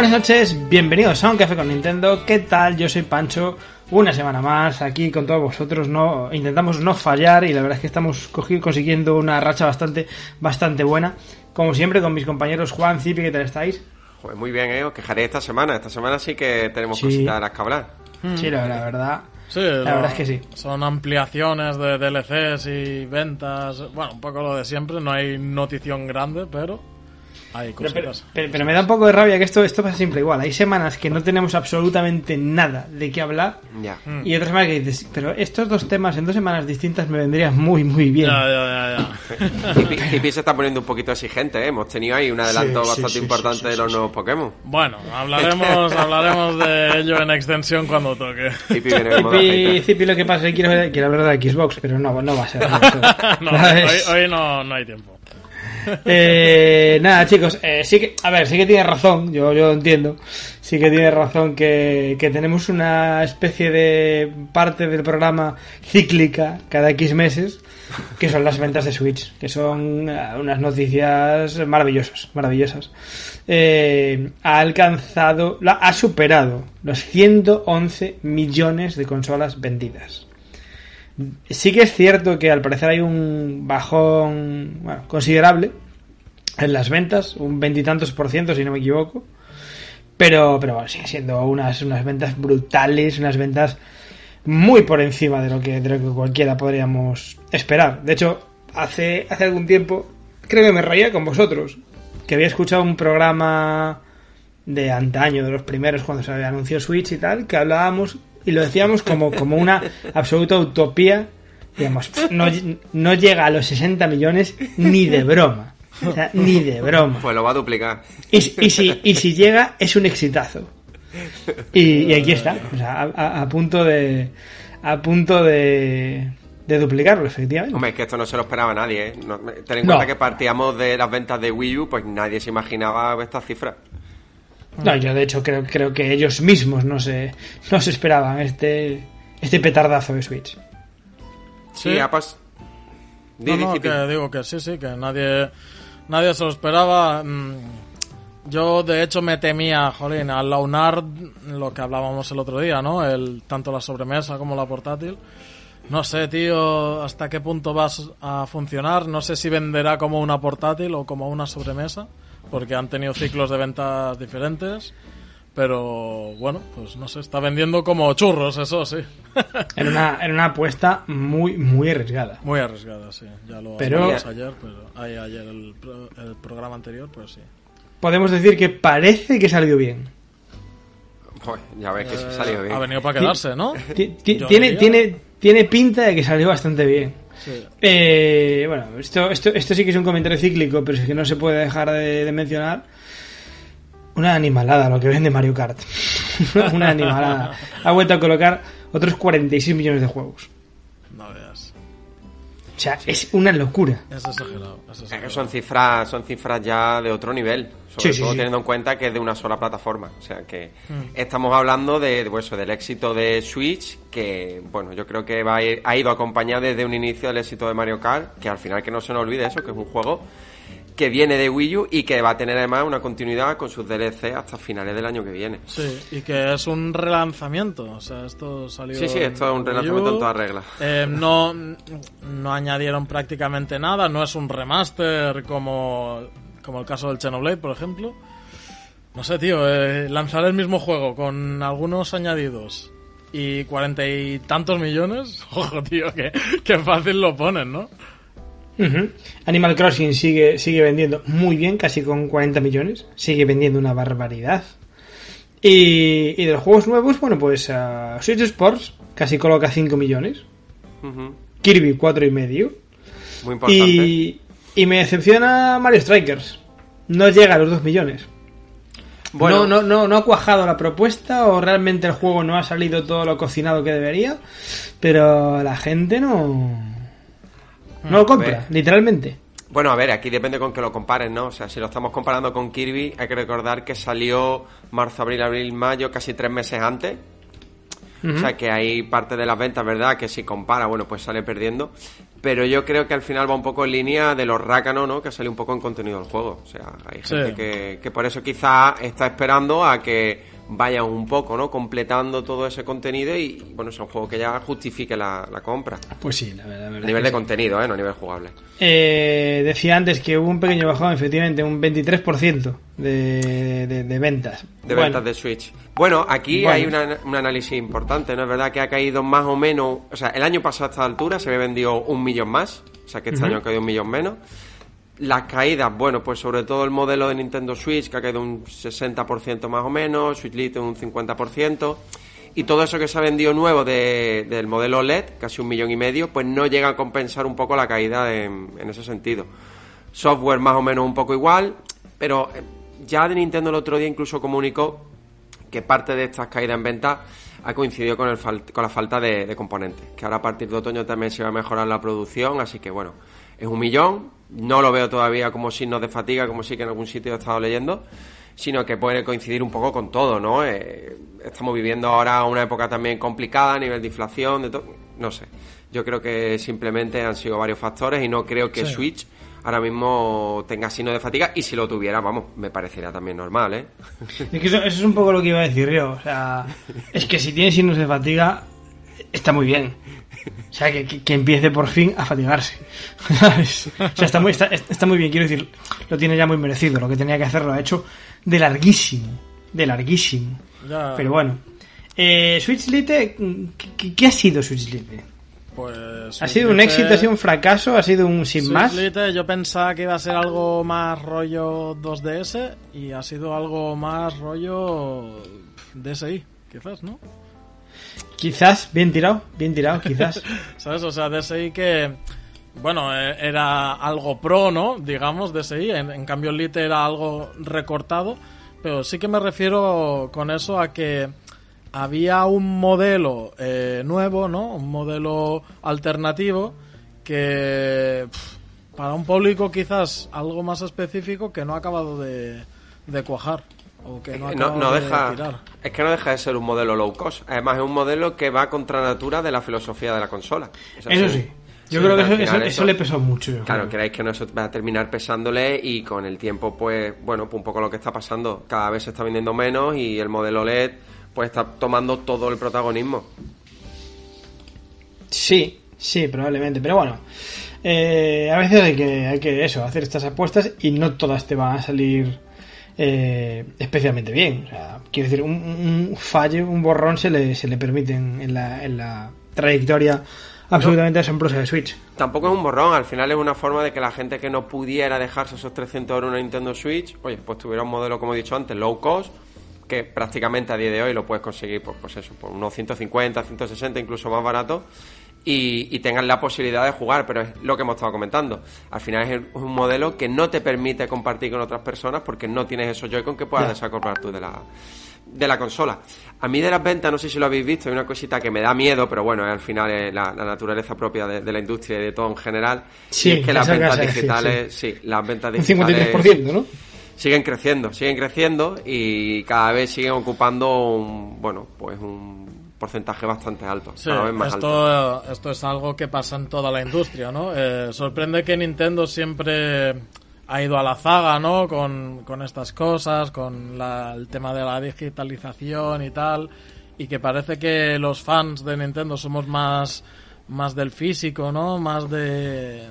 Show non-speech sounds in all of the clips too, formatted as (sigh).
Buenas noches, bienvenidos a un café con Nintendo. ¿Qué tal? Yo soy Pancho. Una semana más aquí con todos vosotros. No intentamos no fallar y la verdad es que estamos consiguiendo una racha bastante bastante buena. Como siempre con mis compañeros Juan, Cipi, ¿qué tal estáis? Pues muy bien, eh. Os quejaré esta semana. Esta semana sí que tenemos Sí. cositas las que hablar. Sí, la, la verdad. Sí, la lo- verdad es que sí. Son ampliaciones de DLCs y ventas. Bueno, un poco lo de siempre. No hay notición grande, pero hay Pero, pero- pero- pero me da un poco de rabia que esto, esto pasa siempre igual. Hay semanas que no tenemos absolutamente nada de qué hablar Ya. Mm. y otras semanas que dices, pero estos dos temas en dos semanas distintas me vendrían muy, muy bien. Ya, ya, Hippie (laughs) se está poniendo un poquito exigente, ¿eh? Hemos tenido ahí un adelanto Sí, bastante sí, importante sí, sí, de los sí, nuevos Pokémon. Bueno, hablaremos, (laughs) hablaremos de ello en extensión cuando toque. Cipi, hater. Cipi, lo que pasa es que quiero, quiero hablar de Xbox, pero no, no va a ser. (laughs) No, hoy, hoy no, no hay tiempo. Eh, nada, chicos, eh, sí que, a ver, sí que tiene razón, yo, yo entiendo, sí que tiene razón que, que tenemos una especie de parte del programa cíclica cada X meses, que son las ventas de Switch, que son eh, unas noticias maravillosas, maravillosas. Eh, ha alcanzado, ha superado los 111 millones de consolas vendidas. Sí que es cierto que al parecer hay un bajón bueno, considerable en las ventas, un veintitantos por ciento si no me equivoco, pero, pero bueno, sigue siendo unas, unas ventas brutales, unas ventas muy por encima de lo que, de lo que cualquiera podríamos esperar. De hecho, hace, hace algún tiempo creo que me reía con vosotros, que había escuchado un programa de antaño, de los primeros cuando se anunció Switch y tal, que hablábamos y lo decíamos como, como una absoluta utopía. Digamos, no, no llega a los 60 millones ni de broma. O sea, ni de broma. Pues lo va a duplicar. Y, y si, y si llega, es un exitazo. Y, y aquí está, o sea, a, punto de. A punto de. de duplicarlo, efectivamente. Hombre, es que esto no se lo esperaba nadie, ¿eh? No- ten en No. cuenta que partíamos de las ventas de Wii U, pues nadie se imaginaba estas cifras. No, yo de hecho creo, creo que ellos mismos no se, no se esperaban este, este petardazo de Switch. Sí, ha pas- Di, No, di, no, Hippie. que digo que sí, sí, que nadie, nadie se lo esperaba. Mm, Yo, de hecho, me temía, jolín, al launar lo que hablábamos el otro día, ¿no? El, tanto la sobremesa como la portátil. No sé, tío, hasta qué punto vas a funcionar. No sé si venderá como una portátil o como una sobremesa, porque han tenido ciclos de ventas diferentes. Pero bueno, pues no sé, está vendiendo como churros, eso sí. (laughs) Era una, era una apuesta muy, muy arriesgada. Muy arriesgada, sí. Ya lo Pero- ayer, pero ay, ayer el, pro- el programa anterior, pues sí. Podemos decir que parece que salió bien. Joder, ya ves que sí salió bien. Ha venido para quedarse, ¿no? Tiene, diría- tiene, tiene pinta de que salió bastante bien. Sí. Eh, bueno, esto, esto, esto sí que es un comentario cíclico, pero es que no se puede dejar de, de mencionar. Una animalada lo que vende Mario Kart. (laughs) una animalada. Ha vuelto a colocar otros 46 millones de juegos. No veas. O sea, es una locura. Es exagerado. Es que exagerado. son cifras, son cifras ya de otro nivel. Sobre Sí, sí, todo sí. teniendo en cuenta que es de una sola plataforma. O sea que Hmm. estamos hablando de, de, pues, eso, del éxito de Switch, que bueno, yo creo que va a ir- ha ido acompañado desde un inicio del éxito de Mario Kart, que al final que no se nos olvide eso, que es un juego que viene de Wii U y que va a tener además una continuidad con sus DLC hasta finales del año que viene. Sí, y que es un relanzamiento. O sea, esto salió. Sí, sí, esto es un relanzamiento en toda regla. Eh, no, no añadieron prácticamente nada, no es un remaster como, como el caso del Xenoblade, por ejemplo. No sé, tío, eh, lanzar el mismo juego con algunos añadidos y cuarenta y tantos millones, (laughs) ojo, tío, que, que fácil lo ponen, ¿no? Animal Crossing sigue, sigue vendiendo muy bien, casi con 40 millones. Sigue vendiendo una barbaridad. Y, y de los juegos nuevos, bueno, pues ah, Switch Sports casi coloca 5 millones. Kirby 4 y medio. Muy importante. Y, y me decepciona Mario Strikers. No llega a los 2 millones. Bueno, No, no, no, no ha cuajado la propuesta o realmente el juego no ha salido todo lo cocinado que debería. Pero la gente no... No lo compra, literalmente. Bueno, a ver, aquí depende con que lo compares, ¿no? O sea, si lo estamos comparando con Kirby, hay que recordar que salió marzo, abril, abril, mayo, casi tres meses antes. O sea, que hay parte de las ventas, ¿verdad? Que si compara, bueno, pues sale perdiendo. Pero yo creo que al final va un poco en línea de los rácanos, ¿no? Que sale un poco en contenido del juego. O sea, hay Sí. gente que, que por eso quizá está esperando a que vayan un poco, ¿no? Completando todo ese contenido y, bueno, es un juego que ya justifique la, la compra. Pues sí, la verdad. la A nivel de sí. contenido, ¿eh? No a nivel jugable. Eh, decía antes que hubo un pequeño bajón, efectivamente, un 23% de, de, de ventas. de Bueno, ventas de Switch. Bueno, aquí Bueno. hay una- un análisis importante, ¿no? Es verdad que ha caído más o menos, o sea, el año pasado a esta altura se había vendido un millón más, o sea que este año ha caído un millón menos. Las caídas, bueno, pues sobre todo el modelo de Nintendo Switch, que ha caído un 60% más o menos, Switch Lite un 50%, y todo eso que se ha vendido nuevo de- del modelo LED, casi un millón y medio, pues no llega a compensar un poco la caída en, en ese sentido. Software más o menos un poco igual, pero eh, ya de Nintendo el otro día incluso comunicó que parte de estas caídas en venta ha coincidido con, el con la falta de, de componentes. Que ahora a partir de otoño también se va a mejorar la producción, así que bueno, es un millón. No lo veo todavía como signos de fatiga, como sí que en algún sitio he estado leyendo, sino que puede coincidir un poco con todo, ¿no? Eh, estamos viviendo ahora una época también complicada a nivel de inflación, de todo. No sé. Yo creo que simplemente han sido varios factores y no creo que Sí. Switch ahora mismo tenga signos de fatiga y si lo tuviera, vamos, me parecería también normal, ¿eh? (laughs) Es que eso, eso es un poco lo que iba a decir yo. O sea, es que si tiene signos de fatiga, está muy bien. O sea, que, que- que empiece por fin a fatigarse. (laughs) ¿Sabes? O sea, está muy, está, está muy bien, quiero decir, lo tiene ya muy merecido. Lo que tenía que hacer lo ha hecho de larguísimo. De larguísimo. Ya, Pero bueno. Eh, Switch Lite, ¿qué, qué ha sido Switch Lite? pues, ¿Ha sido un éxito? ¿Ha sido un fracaso? ¿Ha sido un sin Switch más? Lite yo pensaba que iba a ser algo más rollo 2DS y ha sido algo más rollo DSi, quizás, ¿no? Quizás, bien tirado, bien tirado, quizás. (laughs) ¿Sabes? O sea, DSi que, bueno, eh, era algo pro, ¿no? Digamos, DSi. En, en cambio, Lite era algo recortado. Pero sí que me refiero con eso a que había un modelo eh, nuevo, ¿no? Un modelo alternativo que para un público quizás algo más específico que no ha acabado de cuajar. O que no, de deja tirar. es que no deja de ser un modelo low cost además es un modelo que va contra natura de la filosofía de la consola O sea, Eso sí. Yo Sí, creo que eso, final eso- eso le pesó mucho. Claro, creo. creéis que no eso va a terminar pesándole y con el tiempo, pues, bueno, pues un poco lo que está pasando. Cada vez se está vendiendo menos y el modelo LED, pues, está tomando todo el protagonismo. Sí, sí, probablemente. Pero bueno, eh, a veces hay que, hay que eso, hacer estas apuestas y no todas te van a salir eh, especialmente bien. O sea, quiero decir, un, un fallo, un borrón se le, se le permite en, en la, en la trayectoria absolutamente asombrosa de Switch. Tampoco es un borrón, al final es una forma de que la gente que no pudiera dejarse esos 300 euros en una Nintendo Switch, oye, pues tuviera un modelo, como he dicho antes, low cost, que prácticamente a día de hoy lo puedes conseguir, por, pues eso, por unos 150, 160, incluso más barato, y, y tengan la posibilidad de jugar, pero es lo que hemos estado comentando. Al final es un modelo que no te permite compartir con otras personas porque no tienes esos Joy-Con que puedas desacoplar tú de la, de la consola. A mí de las ventas, no sé si lo habéis visto, hay una cosita que me da miedo, pero bueno, al final es la, la naturaleza propia de, de la industria y de todo en general. Sí, y es que las ventas casa, sí, digitales, sí, las ventas Un digitales 53%, ¿no? siguen creciendo, siguen creciendo y cada vez siguen ocupando un, bueno, pues un porcentaje bastante alto, Sí, cada vez más alto. esto, esto es algo que pasa en toda la industria, ¿no? Eh, sorprende que Nintendo siempre ha ido a la zaga, ¿no? Con, con estas cosas, con la- el tema de la digitalización y tal, y que parece que los fans de Nintendo somos más, más del físico, ¿no? Más de,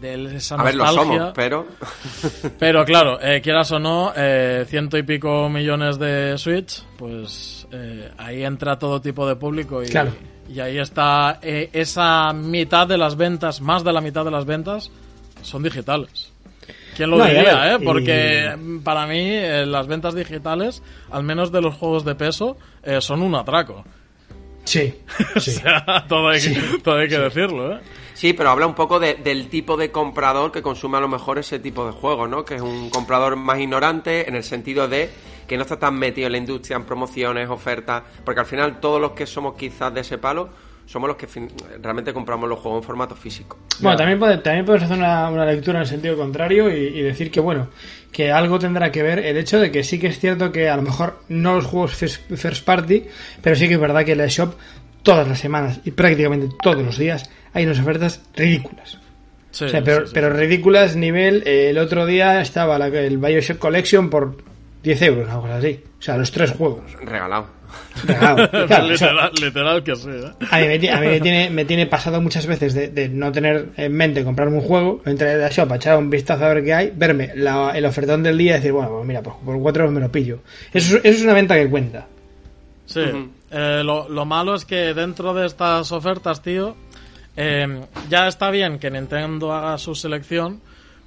de esa A ver, lo somos, pero... (laughs) Pero claro, eh, quieras o no, eh, ciento y pico millones de Switch, pues eh, ahí entra todo tipo de público y, Claro. y ahí está eh, esa mitad de las ventas, más de la mitad de las ventas, son digitales. ¿Quién lo No, y diría, ver, eh? y- Porque mm, para mí eh, las ventas digitales, al menos de los juegos de peso, eh, son un atraco. Sí, (laughs) sí. O sea, todo hay, que, todo hay que decirlo, ¿eh? Sí, pero habla un poco de- del tipo de comprador que consume a lo mejor ese tipo de juegos, ¿no? Que es un comprador más ignorante en el sentido de que no está tan metido en la industria, en promociones, ofertas, porque al final todos los que somos quizás de ese palo somos los que fin- realmente compramos los juegos en formato físico. Bueno, también, puede- también podemos hacer una, una lectura en el sentido contrario y, y decir que, bueno, que algo tendrá que ver el hecho de que sí que es cierto que a lo mejor no los juegos first, first party, pero sí que es verdad que en la shop todas las semanas y prácticamente todos los días hay unas ofertas ridículas. Sí, O sea, pero, sí, sí. pero ridículas nivel, eh, el otro día estaba la, el Bioshock Collection por 10 euros, algo así. O sea, los tres juegos. Regalado. Regalado. Claro, (laughs) o sea, literal, que sí, ¿eh? a mí, me, a mí me tiene, me tiene pasado muchas veces de, de no tener en mente comprarme un juego, entrar en la shop, echar un vistazo a ver qué hay, verme la- el ofertón del día y decir, bueno, pues mira, pues por 4 euros me lo pillo. Eso, es- eso es una venta que cuenta. Sí. Eh, lo, lo malo es que dentro de estas ofertas, tío, eh, ya está bien que Nintendo haga su selección,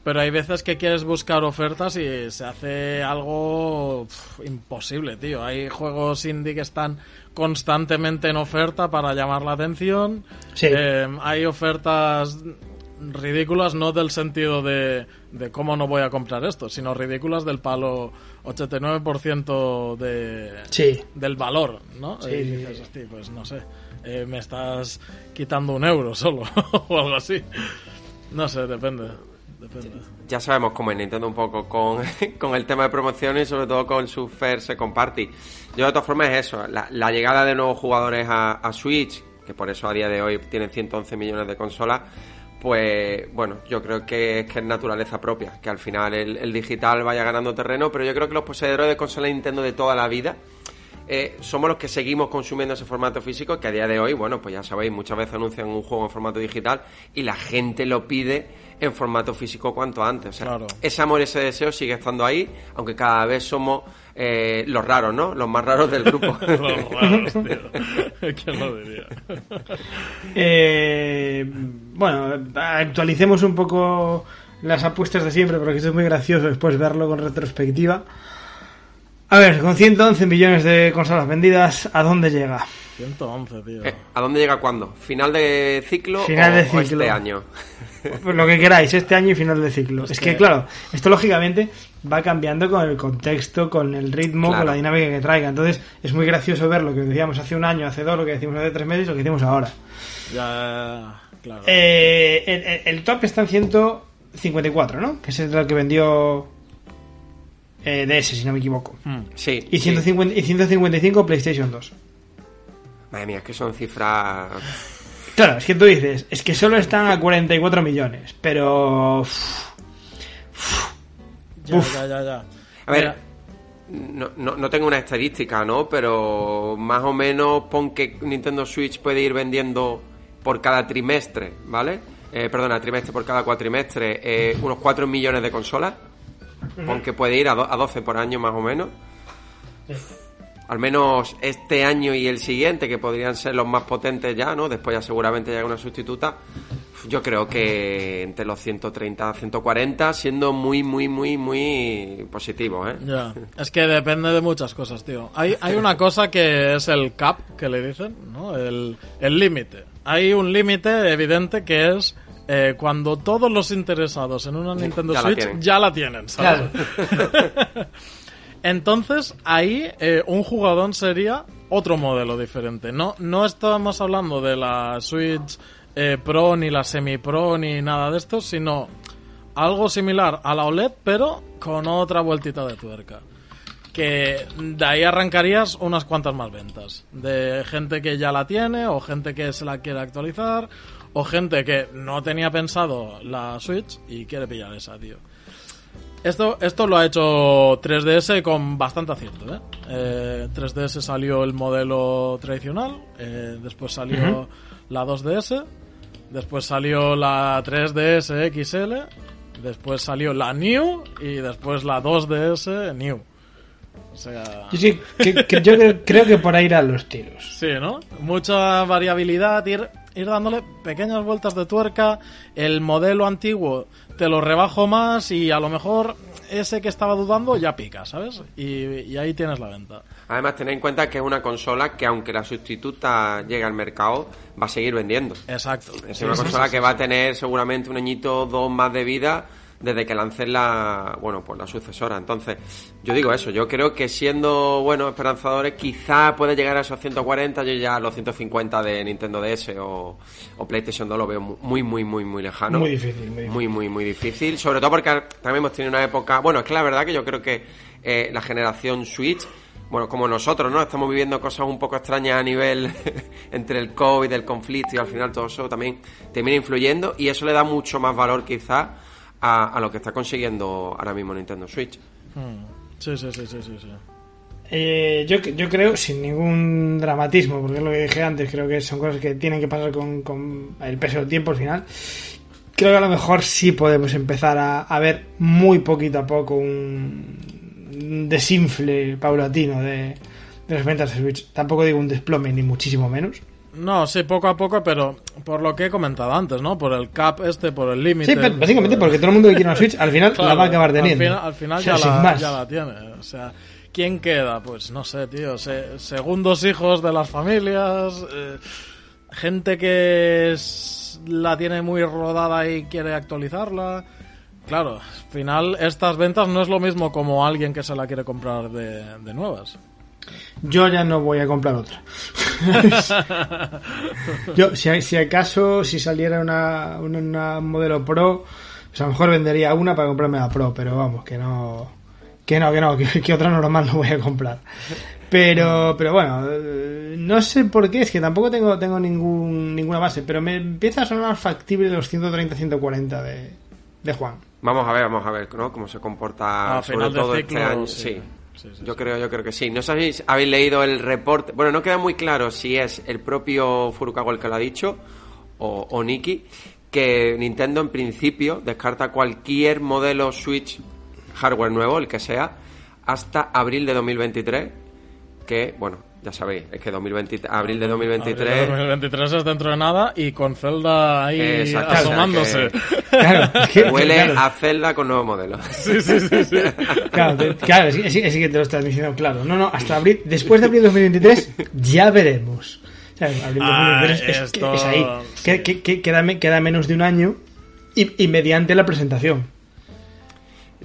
pero hay veces que quieres buscar ofertas y se hace algo imposible, tío. Hay juegos indie que están constantemente en oferta para llamar la atención. Sí. Eh, hay ofertas ridículas, no del sentido de, de cómo no voy a comprar esto, sino ridículas del palo 89% de, Sí. del valor, ¿no? Sí, y sí, dices, sí. "Hosti, pues no sé, eh, me estás quitando un euro (laughs) solo o algo así. No sé, depende. Ya sabemos cómo es Nintendo un poco con, (laughs) con el tema de promociones y sobre todo con su Fair Second Party. Yo de todas formas es eso, la, llegada de nuevos jugadores a, a Switch, que por eso a día de hoy tienen 111 millones de consolas, pues bueno, yo creo que es que es naturaleza propia, que al final el, el digital vaya ganando terreno, pero yo creo que los poseedores de consolas Nintendo de toda la vida eh, somos los que seguimos consumiendo ese formato físico que a día de hoy, bueno, pues ya sabéis, muchas veces anuncian un juego en formato digital y la gente lo pide en formato físico cuanto antes. O sea, Claro. ese amor, ese deseo sigue estando ahí, aunque cada vez somos eh, los raros, ¿no? Los más raros del grupo. (laughs) Los raros, tío. (laughs) ¿Quién lo diría? Eh, bueno, actualicemos un poco las apuestas de siempre porque esto es muy gracioso después verlo con retrospectiva. A ver, con 111 millones de consolas vendidas, ¿a dónde llega? 111, tío. Eh, ¿A dónde llega cuándo? ¿Final de ciclo, Final o, de o ciclo. este año? (laughs) Pues lo que queráis, este año y final de ciclo. Es que, que- claro, esto lógicamente va cambiando con el contexto, con el ritmo, Claro. con la dinámica que traiga. Entonces, es muy gracioso ver lo que decíamos hace un año, hace dos, lo que decimos hace tres meses y lo que decimos ahora. Ya, claro. Eh, el, el- top está en 154, ¿no? Que es lo que vendió eh, DS, si no me equivoco. Hmm. Sí. Y, sí. 150 y 155 PlayStation 2. Madre mía, es que son cifras... Claro, es que tú dices, es que solo están a 44 millones, pero... uf, Ya, Uf. ya, ya, ya. A ver, Mira, no, no, no tengo una estadística, ¿no? Pero más o menos pon que Nintendo Switch puede ir vendiendo por cada trimestre, ¿vale? Eh, perdona, trimestre por cada cuatrimestre, eh, unos 4 millones de consolas. Pon que puede ir a, do- a 12 por año más o menos. Al menos este año y el siguiente, que podrían ser los más potentes ya, ¿no? Después ya seguramente llega una sustituta. Yo creo que entre los 130 140, siendo muy, muy, muy, muy positivo, ¿eh? Ya, es que depende de muchas cosas, tío. Hay, hay una (laughs) cosa que es el cap, que le dicen, ¿no? El el límite. Hay un límite evidente que es eh, cuando todos los interesados en una Nintendo Ya Switch ya la tienen, ¿sabes? (laughs) Entonces, ahí eh, un jugador sería otro modelo diferente. No, no estamos hablando de la Switch eh, Pro, ni la Semi Pro, ni nada de esto, sino algo similar a la OLED, pero con otra vueltita de tuerca. Que de ahí arrancarías unas cuantas más ventas. De gente que ya la tiene, o gente que se la quiere actualizar, o gente que no tenía pensado la Switch y quiere pillar esa, tío. Esto, esto lo ha hecho 3DS con bastante acierto. ¿eh? Eh, 3DS salió el modelo tradicional, eh, después salió la 2DS, después salió la 3DS XL, después salió la New y después la 2DS New. O sea, sí, que- que- yo creo, que por ahí irán los tiros. sí, ¿no? Mucha variabilidad, ir, ir dándole pequeñas vueltas de tuerca. El modelo antiguo te lo rebajo más y a lo mejor ese que estaba dudando ya pica, ¿sabes? Y, y ahí tienes la venta. Además, tened en cuenta que es una consola que, aunque la sustituta llegue al mercado, va a seguir vendiendo. Exacto. Es Sí, una sí, consola sí, que sí, va a tener seguramente un añito o dos más de vida desde que lancen la, bueno, pues la sucesora. Entonces, yo digo eso, yo creo que siendo, bueno, esperanzadores, quizá puede llegar a esos 140, yo ya a los 150 de Nintendo DS o, o PlayStation 2 lo veo muy, muy, muy, muy lejano. Muy difícil, muy difícil. Muy, muy, muy difícil. Sobre todo porque también hemos tenido una época, bueno, es que la verdad que yo creo que eh, la generación Switch bueno, como nosotros, ¿no? Estamos viviendo cosas un poco extrañas a nivel (laughs) entre el COVID, el conflicto y al final todo eso también termina influyendo y eso le da mucho más valor quizás a, a lo que está consiguiendo ahora mismo Nintendo Switch. Mm. Sí, sí, sí, sí, sí, sí. Eh, yo, yo creo, sin ningún dramatismo, porque es lo que dije antes, creo que son cosas que tienen que pasar con, con el peso del tiempo al final. Creo que a lo mejor sí podemos empezar a, a ver muy poquito a poco un, un desinfle paulatino de, de las ventas de Switch. Tampoco digo un desplome, ni muchísimo menos. No, sí, poco a poco, pero por lo que he comentado antes, ¿no? Por el cap este, por el límite. Sí, pero básicamente porque todo el mundo que quiere una Switch al final la va a acabar teniendo. Al final, al final O sea, ya, la, más. ya la tiene. O sea, ¿quién queda? Pues no sé, tío. se- segundos hijos de las familias. eh, gente que es- la tiene muy rodada y quiere actualizarla. Claro, al final estas ventas no es lo mismo como alguien que se la quiere comprar de, de nuevas. Yo ya no voy a comprar otra. (laughs) Yo, si, si acaso, si saliera una, una, una modelo Pro, pues a lo mejor vendería una para comprarme la Pro, pero vamos, que no, que no, que no, (laughs) que, que otra normal no voy a comprar. Pero, pero bueno, eh, no sé por qué, es que tampoco tengo, tengo ningún, ninguna base, pero me empieza a sonar factible los 130-140 de, de Juan. Vamos a ver, vamos a ver, ¿no? Cómo se comporta A sobre final de todo ciclo, este año. sí. Sí. Sí, sí, yo creo, yo creo que sí. No sabéis, habéis leído el reporte. Bueno, no queda muy claro si es el propio Furukawa el que lo ha dicho o, o Nikki que Nintendo en principio descarta cualquier modelo Switch hardware nuevo, el que sea, hasta abril de 2023. Que, bueno, ya sabéis, es que 2023, abril de 2023. Abril de 2023 es dentro de nada y con Zelda ahí Exacto, o sea, asomándose. que- (laughs) Claro, es (laughs) que- Huele claro. a Zelda con nuevo modelo. (laughs) Sí, sí, sí, sí. Claro, te- claro, sí, sí, sí que te lo estás diciendo claro. No, no, hasta abril, después de abril de 2023 ya veremos. ¿Sabes? Abril de Ah, 2023 es, esto- es ahí. sí. Que, que- que queda, queda menos de un año y, y mediante la presentación.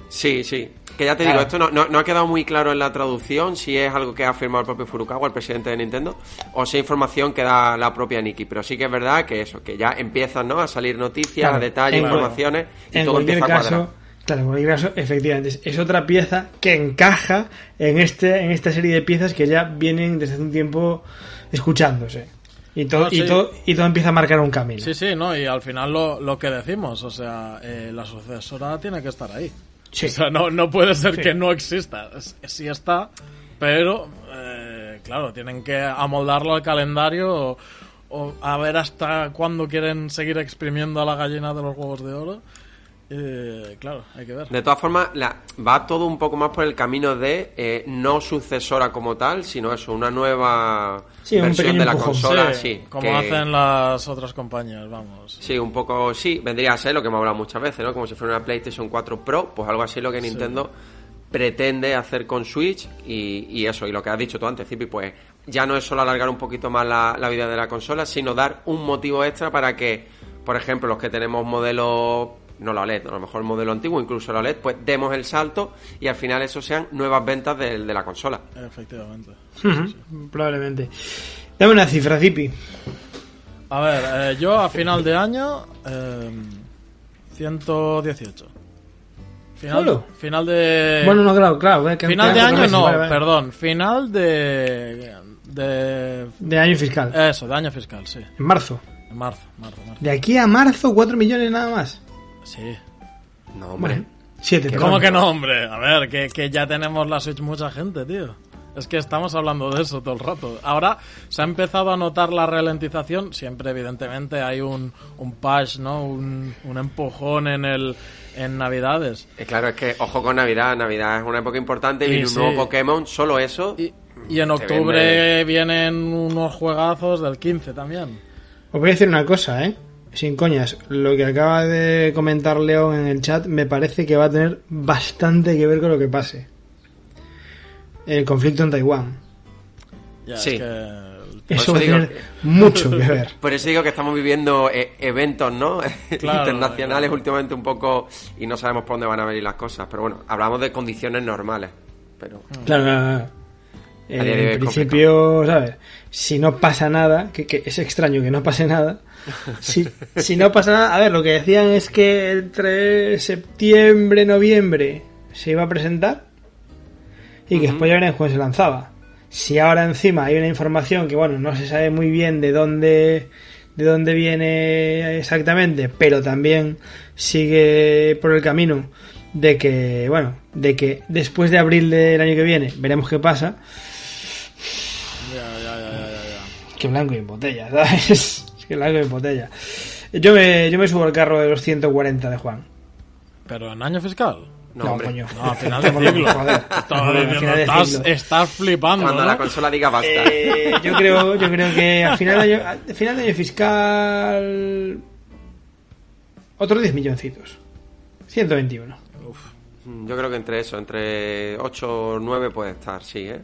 Sí, sí. Que ya te Claro. digo, esto no, no, no ha quedado muy claro en la traducción si es algo que ha afirmado el propio Furukawa, el presidente de Nintendo, o si es información que da la propia Nikki. Pero sí que es verdad que eso, que ya empiezan ¿no? a salir noticias, Claro, detalles, en- informaciones y en todo cualquier empieza a cuadrar. caso, claro, en cualquier caso, efectivamente, es, es otra pieza que encaja en este en esta serie de piezas que ya vienen desde hace un tiempo escuchándose. Y todo, No, y todo, y todo empieza a marcar un camino. Sí, sí, no, y al final lo, lo que decimos, o sea, eh, la sucesora tiene que estar ahí. Sí. O sea, no, no puede ser Sí. que no exista. Sí está, pero, eh, claro, tienen que amoldarlo al calendario o, o a ver hasta cuándo quieren seguir exprimiendo a la gallina de los huevos de oro. Eh, claro, hay que ver. De todas formas, la- va todo un poco más por el camino de eh, no sucesora como tal, sino eso, una nueva Sí, un versión pequeño de la empujón. consola. Sí, Sí, como que- hacen las otras compañías, vamos. Sí, un poco, sí, vendría a ser lo que hemos hablado muchas veces, ¿no? Como si fuera una PlayStation 4 Pro, pues algo así lo que Nintendo pretende hacer con Switch y, y eso, y lo que has dicho tú antes, Zipi, pues ya no es solo alargar un poquito más la, la vida de la consola, sino dar un motivo extra para que, por ejemplo, los que tenemos modelos, no la OLED, a lo mejor el modelo antiguo, incluso la OLED, pues demos el salto y al final eso sean nuevas ventas de, de la consola. Efectivamente. Probablemente. Dame una cifra, Zipi. A ver, eh, yo a final de año, eh, 118. Final, ¿Solo? final de... bueno, no, claro, claro. eh, que- final de año meses, no, vale, vale. perdón. Final de... De... De año fiscal. Eso, de año fiscal, sí. En marzo. En marzo, marzo, marzo. De aquí a marzo, 4 millones nada más. Sí. No, hombre. Bueno. Siete, ¿Cómo perdón. que no, hombre? A ver, que, que ya tenemos la Switch mucha gente, tío. Es que estamos hablando de eso todo el rato. Ahora se ha empezado a notar la ralentización. Siempre, evidentemente, hay un, un push, ¿no? Un, un empujón en el en Navidades. Eh, claro, es que ojo con Navidad. Navidad es una época importante y viene un sí. nuevo Pokémon, solo eso. Y, y en Te octubre vende- vienen unos juegazos del 15 también. Os voy a decir una cosa, ¿eh? Sin coñas, lo que acaba de comentar León en el chat me parece que va a tener bastante que ver con lo que pase. El conflicto en Taiwán. Ya, Sí. es que Eso eso va a tener mucho que ver. (laughs) Por eso digo que estamos viviendo eh, eventos, ¿no? (laughs) Claro, Internacionales claro. últimamente un poco y no sabemos por dónde van a venir las cosas. Pero bueno, hablamos de condiciones normales. Pero Claro, claro. Eh, en principio, ¿sabes? Si no pasa nada, que, que es extraño que no pase nada. Si, si no pasa nada, a ver, lo que decían es que entre septiembre, noviembre se iba a presentar y que después ya verán cuándo se lanzaba. Si ahora encima hay una información que, bueno, no se sabe muy bien de dónde de dónde viene exactamente, pero también sigue por el camino de que, bueno, de que después de abril del año que viene veremos qué pasa, ya, ya, ya, ya, ya, ya. que blanco y en botella, ¿sabes? Botella. Yo me, yo me subo al carro de los 140 de Juan. Pero en año fiscal. no, hombre. coño. No, (laughs) a final de de estás, estás flipando, Cuando ¿no? la consola diga basta. Eh, yo creo yo creo que a final de año, a final de año fiscal otros 10 milloncitos 121 Mm, Yo creo que entre eso, entre 8 o 9 puede estar, sí, ¿eh?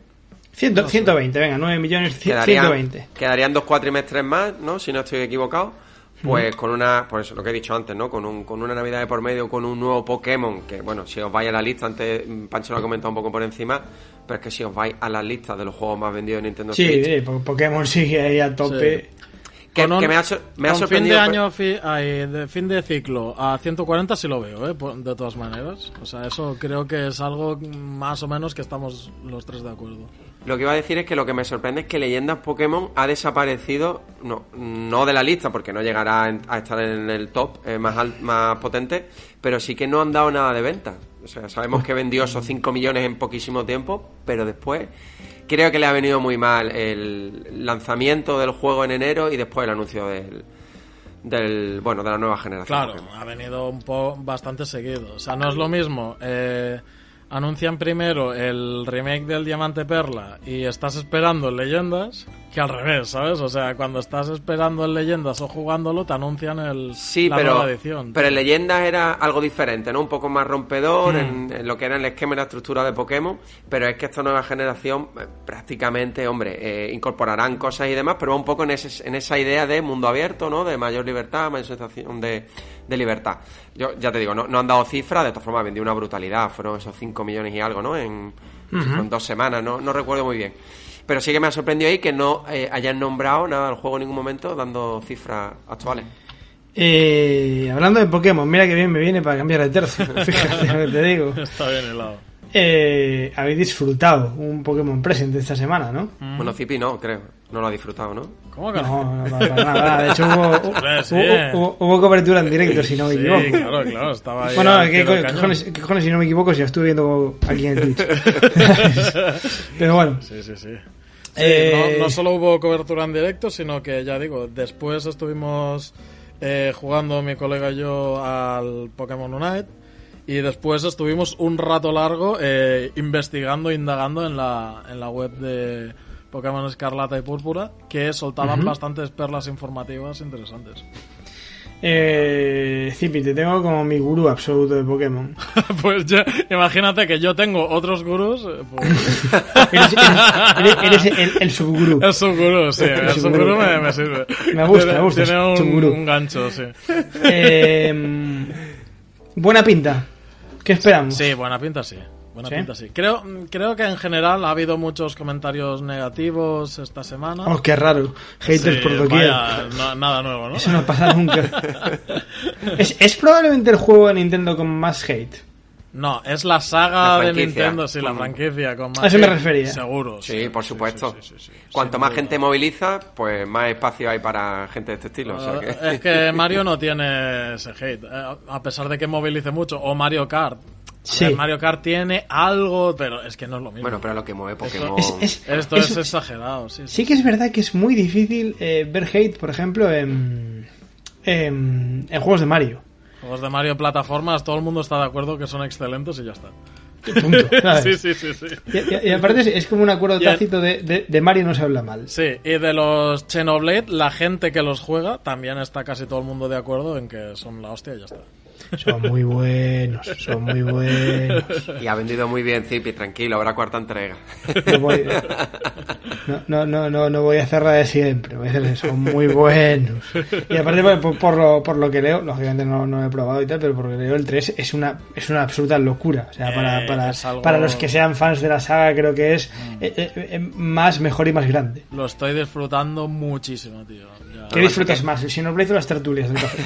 100 120 venga 9 millones Quedarían, 120 quedarían dos cuatrimestres más, ¿no? Si no estoy equivocado. Pues con una, por eso lo que he dicho antes, ¿no? Con, un, con una Navidad de por medio, con un nuevo Pokémon, que bueno, si os vais a la lista, antes mm, Pancho lo ha comentado un poco por encima, pero es que si os vais a las listas de los juegos más vendidos de Nintendo sí, Switch, sí, porque Pokémon sigue ahí a tope que, un- que me ha, sor- me ha con fin de año, fi- ay, de fin de ciclo a 140 sí lo veo, ¿eh? De todas maneras. O sea, eso creo que es algo más o menos que estamos los tres de acuerdo. Lo que iba a decir es que lo que me sorprende es que Leyendas Pokémon ha desaparecido, no, no de la lista, porque no llegará a estar en el top eh, más, más potente, pero sí que no han dado nada de venta. O sea, sabemos que vendió esos 5 millones en poquísimo tiempo, pero después creo que le ha venido muy mal el lanzamiento del juego en enero y después el anuncio del, bueno, de la nueva generación. Claro, ha venido un poco bastante seguido. O sea, no es lo mismo. Eh, anuncian primero el remake del Diamante Perla y estás esperando Leyendas que al revés, ¿sabes? O sea, cuando estás esperando el Leyendas o jugándolo, te anuncian el, Sí, la pero, nueva edición. pero en Leyendas era algo diferente, ¿no? Un poco más rompedor en, en lo que era el esquema y la estructura de Pokémon, pero es que esta nueva generación eh, prácticamente, hombre, eh, incorporarán cosas y demás, pero va un poco en, ese, en esa idea de mundo abierto, ¿no? De mayor libertad, mayor sensación de, de libertad. Yo ya te digo, no, no han dado cifras, de todas formas vendió una brutalidad, fueron esos 5 millones y algo, ¿no? En, fueron dos semanas, no, no recuerdo muy bien. Pero sí que me ha sorprendido ahí que no eh, hayan nombrado nada del juego en ningún momento dando cifras actuales. Eh, hablando de Pokémon mira que bien me viene para cambiar de tercio (laughs) fíjate lo que te digo Está bien helado. Eh, habéis disfrutado un Pokémon Present esta semana ¿no? Bueno, Zipi no, creo. No lo ha disfrutado, ¿no? ¿Cómo que no? No, no, no, para nada. De hecho, hubo, (laughs) sí. hubo, hubo- hubo cobertura en directo, si no me Sí, equivoco. claro, claro, estaba ahí. Bueno, al ¿qué, pie del co- cañón. cojones, qué cojones, si no me equivoco, si lo estuve viendo aquí en Twitch. (laughs) Pero bueno, Sí, sí, sí. Eh, no, no solo hubo cobertura en directo, sino que ya digo, después estuvimos eh, jugando mi colega y yo al Pokémon Unite y después estuvimos un rato largo eh, investigando, indagando en la, en la web de Pokémon Escarlata y Púrpura, que soltaban bastantes perlas informativas interesantes. Eh, Zipi, te tengo como mi gurú absoluto de Pokémon. (laughs) pues ya, imagínate que yo tengo otros gurús, eh, pues, (laughs) Eres, eres- eres- eres el, el subgurú. el subgurú, sí, el subgurú. subgurú me, me sirve. Me gusta, me gusta, Tiene un, subgurú. un gancho, sí. Eh, buena pinta. ¿Qué esperamos? Sí, buena pinta sí. Buena ¿Sí? pinta sí. Creo, creo que en general ha habido muchos comentarios negativos esta semana. Oh, qué raro. Haters Sí, por doquier. vaya, no- nada nuevo, ¿no? Eso no pasa (laughs) nunca. es, es probablemente el juego de Nintendo con más hate. No, es la saga La de. Nintendo, sí, la franquicia con más. A eso me hate, refería. Seguro. Sí, por supuesto. sí, sí, sí, sí, Cuanto más gente moviliza, pues más espacio hay para gente de este estilo. o sea que- Es que Mario no tiene ese hate. eh, A pesar de que movilice mucho. O Mario Kart. Sí. El Mario Kart tiene algo, pero es que no es lo mismo. Bueno, pero lo que mueve Pokémon. Es- es- Esto es- es, exagerado, sí. Sí que es verdad que es muy difícil eh, ver hate, por ejemplo, en, en, en juegos de Mario. Juegos de Mario plataformas, todo el mundo está de acuerdo que son excelentes y ya está. (laughs) Sí, sí, sí, sí. Y, aparte es, es como un acuerdo tácito de, de, de Mario no se habla mal. Sí, y de los Xenoblade, la gente que los juega, también está casi todo el mundo de acuerdo en que son la hostia y ya está. Son muy buenos, son muy buenos. Y ha vendido muy bien Zipi, tranquilo, habrá cuarta entrega. No voy, no, no, no, no, no voy a hacer la de siempre, voy a hacer son muy buenos. Y aparte, por, por- lo, por lo que leo, lógicamente no, no he probado y tal, pero por lo que leo, el 3 es una, es una absoluta locura. O sea, para, Eh, para, algo- para los que sean fans de la saga, creo que es eh, eh, eh, más, mejor y más grande. Lo estoy disfrutando muchísimo, tío. ¿Qué disfrutas más, el Xenoblade o las tertulias del café?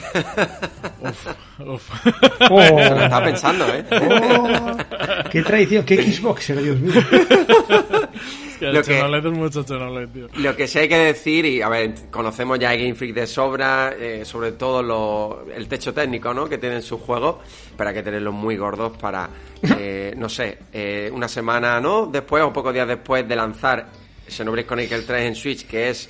(laughs) Uf, uf. Oh, Se lo estaba pensando, ¿eh? oh, ¡Qué traición! ¡Qué Xboxer, Dios mío! Lo que- es mucho tío. Lo que sí hay que decir, y a ver, conocemos ya a Game Freak de sobra, eh, sobre todo lo- el techo técnico ¿no? que tienen sus juegos, pero hay que tenerlos muy gordos para, eh, no sé, eh, una semana ¿no? después o pocos días después de lanzar Xenoblade Chronicle 3 en Switch, que es,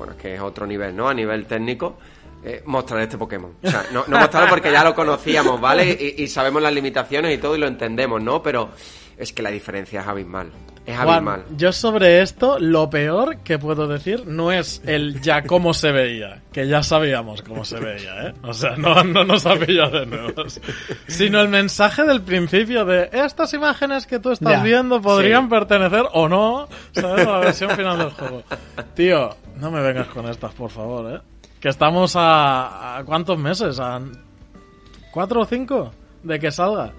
bueno, que es otro nivel, ¿no? A nivel técnico. eh, mostrar este Pokémon. O sea, no, no mostrarlo porque ya lo conocíamos, ¿vale? Y, y sabemos las limitaciones y todo y lo entendemos, ¿no? Pero es que la diferencia es abismal. Es Juan, abismal. yo sobre esto, lo peor que puedo decir no es el ya cómo se veía, que ya sabíamos cómo se veía, ¿eh? O sea, no, no nos ha pillado de nuevos. Sino el mensaje del principio de estas imágenes que tú estás Ya, viendo podrían sí. pertenecer o no, ¿sabes? A la versión final del juego. Tío, no me vengas con estas, por favor, ¿eh? Que estamos a, a ¿cuántos meses? ¿A cuatro o cinco de que salga?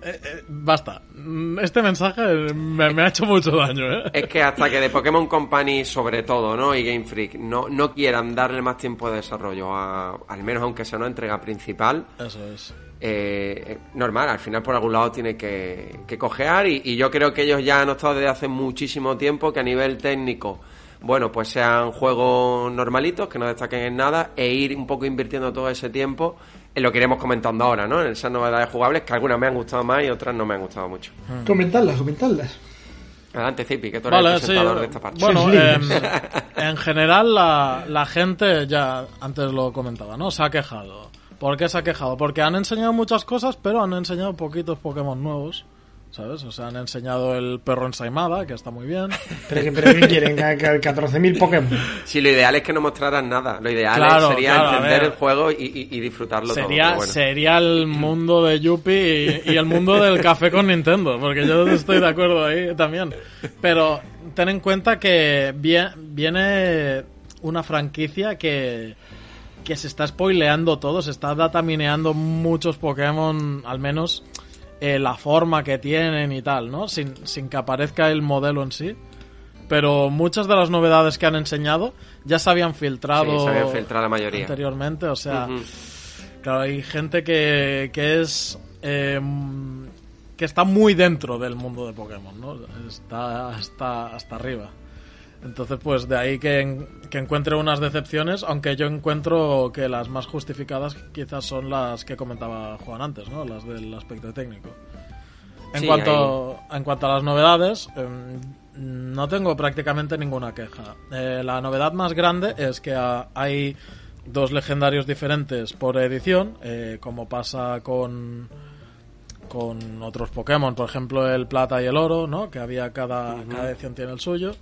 Eh, eh, basta. Mm, Este mensaje me, me ha hecho mucho daño, ¿eh? Es que hasta que de Pokémon Company, sobre todo, ¿no? Y Game Freak, no, no quieran darle más tiempo de desarrollo, a, al menos aunque sea una entrega principal, Eso es. eh, eh, normal, al final por algún lado tiene que, que cojear y, y yo creo que ellos ya han estado desde hace muchísimo tiempo que a nivel técnico, bueno, pues sean juegos normalitos, que no destaquen en nada, e ir un poco invirtiendo todo ese tiempo en lo que iremos comentando ahora, ¿no? En esas novedades jugables, que algunas me han gustado más y otras no me han gustado mucho. Comentadlas, comentadlas. Adelante, Zipi, que tú eres Vale, el sí. presentador de esta parte. Bueno, em, en general la, la gente, ya antes lo comentaba, ¿no? Se ha quejado. ¿Por qué se ha quejado? Porque han enseñado muchas cosas, pero han enseñado poquitos Pokémon nuevos. ¿Sabes? O sea, han enseñado el perro ensaimada, que está muy bien. (laughs) Pero pero que quieren, que- que 14.000 Pokémon. Sí, lo ideal es que no mostraran nada. Lo ideal Claro, sería claro, entender el juego y, y- y disfrutarlo todo. Sería, pero bueno. sería el mundo de Yuppie y, y el mundo del café con Nintendo, porque yo estoy de acuerdo ahí también. Pero ten en cuenta que vie- viene una franquicia que, que se está spoileando todo, se está datamineando muchos Pokémon, al menos eh, la forma que tienen y tal, ¿no? Sin, sin que aparezca el modelo en sí. Pero muchas de las novedades que han enseñado ya se habían filtrado Sí, se habían filtrado la mayoría. anteriormente, o sea... Claro, hay gente que, que es. eh, que está muy dentro del mundo de Pokémon, ¿no? Está hasta, hasta arriba. Entonces, pues de ahí que, que encuentre unas decepciones, aunque yo encuentro que las más justificadas quizás son las que comentaba Juan antes, ¿no? Las del aspecto técnico. En, Sí, cuanto, en cuanto a las novedades, em, no tengo prácticamente ninguna queja. Eh, la novedad más grande es que ah, hay dos legendarios diferentes por edición, eh, como pasa con con otros Pokémon, por ejemplo el plata y el oro, ¿no? Que había cada, cada edición tiene el suyo.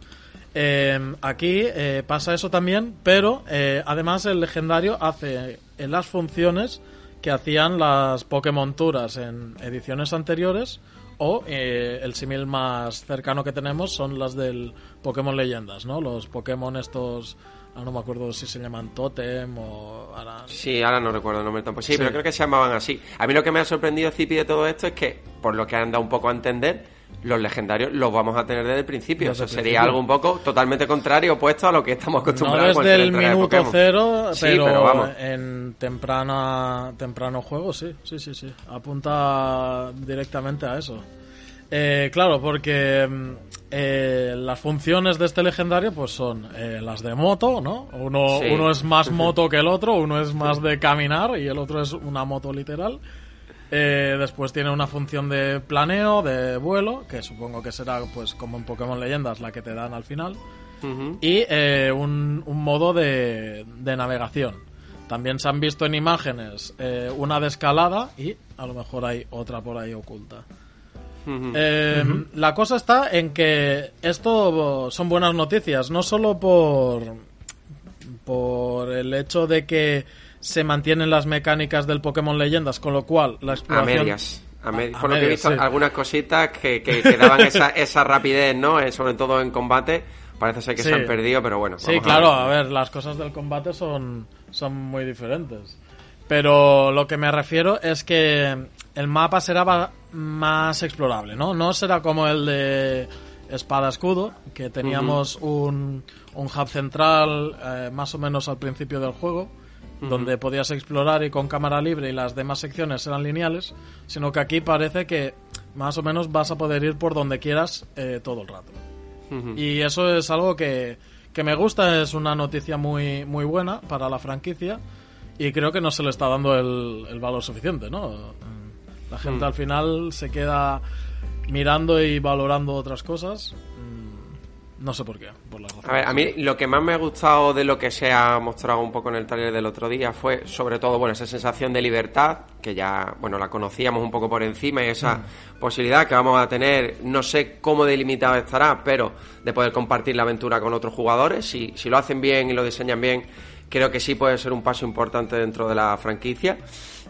Eh, aquí eh, pasa eso también, pero eh, además el legendario hace en las funciones que hacían las Pokémon Turas en ediciones anteriores o eh, el símil más cercano que tenemos son las del Pokémon Leyendas, ¿no? Los Pokémon estos, ah, no me acuerdo si se llaman Totem o... ahora- Sí, ahora no recuerdo el nombre tampoco. Sí, Sí. pero creo que se llamaban así. A mí lo que me ha sorprendido, Zipi, de todo esto es que, por lo que han dado un poco a entender, los legendarios los vamos a tener desde el principio. Desde o sea, sería algo un poco totalmente contrario, opuesto a lo que estamos No acostumbrados. a desde el de minuto cero, Sí, pero, pero vamos. en temprana, temprano juego, sí, sí, sí, sí. Apunta directamente a eso. Eh, claro, porque mm, eh, las funciones de este legendario pues son eh, las de moto, ¿no? Uno, Sí. uno es más (laughs) moto que el otro, uno es más de caminar y el otro es una moto literal. Eh, después tiene una función de planeo, de vuelo, que supongo que será, pues como en Pokémon Leyendas, la que te dan al final. Y eh, un, un modo de, de navegación. También se han visto en imágenes eh, una de escalada y a lo mejor hay otra por ahí oculta. Eh, La cosa está en que esto son buenas noticias, no solo por, por el hecho de que se mantienen las mecánicas del Pokémon Leyendas, con lo cual la A exploración... medias. A med- A- a por lo que he medias, visto, sí. algunas cositas que, que, que daban esa, (laughs) esa rapidez, ¿no? Eh, sobre todo en combate. Parece ser que Sí. se han perdido, pero bueno. Sí, claro, a a ver. las cosas del combate son, son muy diferentes. Pero lo que me refiero es que el mapa será más explorable, ¿no? No será como el de Espada Escudo, que teníamos un, un hub central eh, más o menos al principio del juego, donde podías explorar y con cámara libre y las demás secciones eran lineales, sino que aquí parece que más o menos vas a poder ir por donde quieras eh, todo el rato. Y eso es algo que, que me gusta, es una noticia muy, muy buena para la franquicia y creo que no se le está dando el, el valor suficiente, ¿no? La gente Mm. al final se queda mirando y valorando otras cosas. Mm, No sé por qué, por la razón. A ver, a mí lo que más me ha gustado de lo que se ha mostrado un poco en el taller del otro día fue sobre todo, bueno, esa sensación de libertad, que ya, bueno, la conocíamos un poco por encima y esa posibilidad que vamos a tener, no sé cómo delimitado estará, pero de poder compartir la aventura con otros jugadores. Si, si lo hacen bien y lo diseñan bien, creo que sí puede ser un paso importante dentro de la franquicia.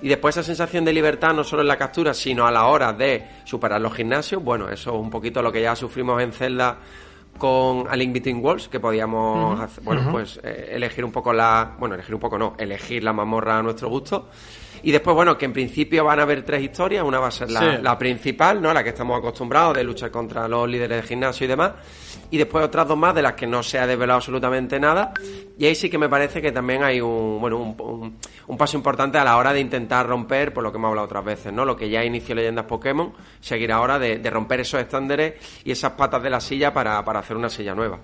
Y después esa sensación de libertad, no solo en la captura, sino a la hora de superar los gimnasios. Bueno, eso es un poquito lo que ya sufrimos en Zelda con A Link Between Worlds, que podíamos hacer- bueno, pues eh, elegir un poco la, bueno, elegir un poco no, elegir la mazmorra a nuestro gusto. Y después, bueno, que en principio van a haber tres historias, una va a ser la, Sí. la principal, ¿no? La que estamos acostumbrados de luchar contra los líderes de gimnasio y demás. Y después otras dos más de las que no se ha desvelado absolutamente nada. Y ahí sí que me parece que también hay un, bueno, un, un- un paso importante a la hora de intentar romper, por lo que hemos hablado otras veces, ¿no? Lo que ya inició Leyendas Pokémon, seguir ahora de, de romper esos estándares y esas patas de la silla para, para hacer una silla nueva.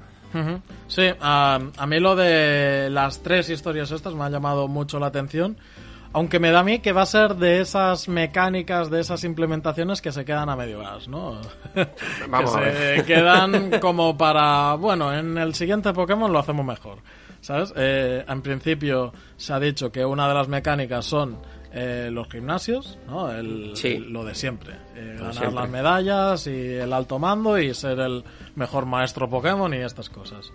Sí, a, a mí lo de las tres historias estas me ha llamado mucho la atención. Aunque me da a mí que va a ser de esas mecánicas, de esas implementaciones que se quedan a medio gas, ¿no? (laughs) Vamos que a se quedan (laughs) como para, bueno, en el siguiente Pokémon lo hacemos mejor, ¿sabes? Eh, en principio se ha dicho que una de las mecánicas son eh, los gimnasios, ¿no? El, Sí. Lo de siempre. Eh, ganar siempre. las medallas y el alto mando y ser el mejor maestro Pokémon y estas cosas.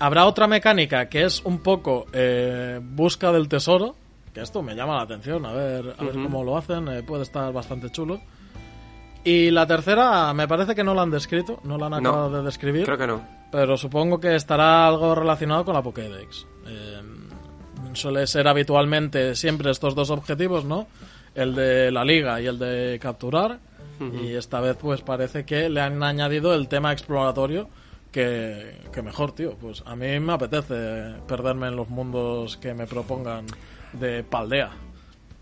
Habrá otra mecánica que es un poco eh, busca del tesoro, que esto me llama la atención, a ver, a ver cómo lo hacen, eh, puede estar bastante chulo. Y la tercera, me parece que no la han descrito, no la han No, acabado de describir, Creo que no. pero supongo que estará algo relacionado con la Pokédex. Eh, suele ser habitualmente siempre estos dos objetivos, ¿no? El de la liga y el de capturar. Y esta vez pues parece que le han añadido el tema exploratorio que, que mejor, tío. Pues a mí me apetece perderme en los mundos que me propongan de Paldea.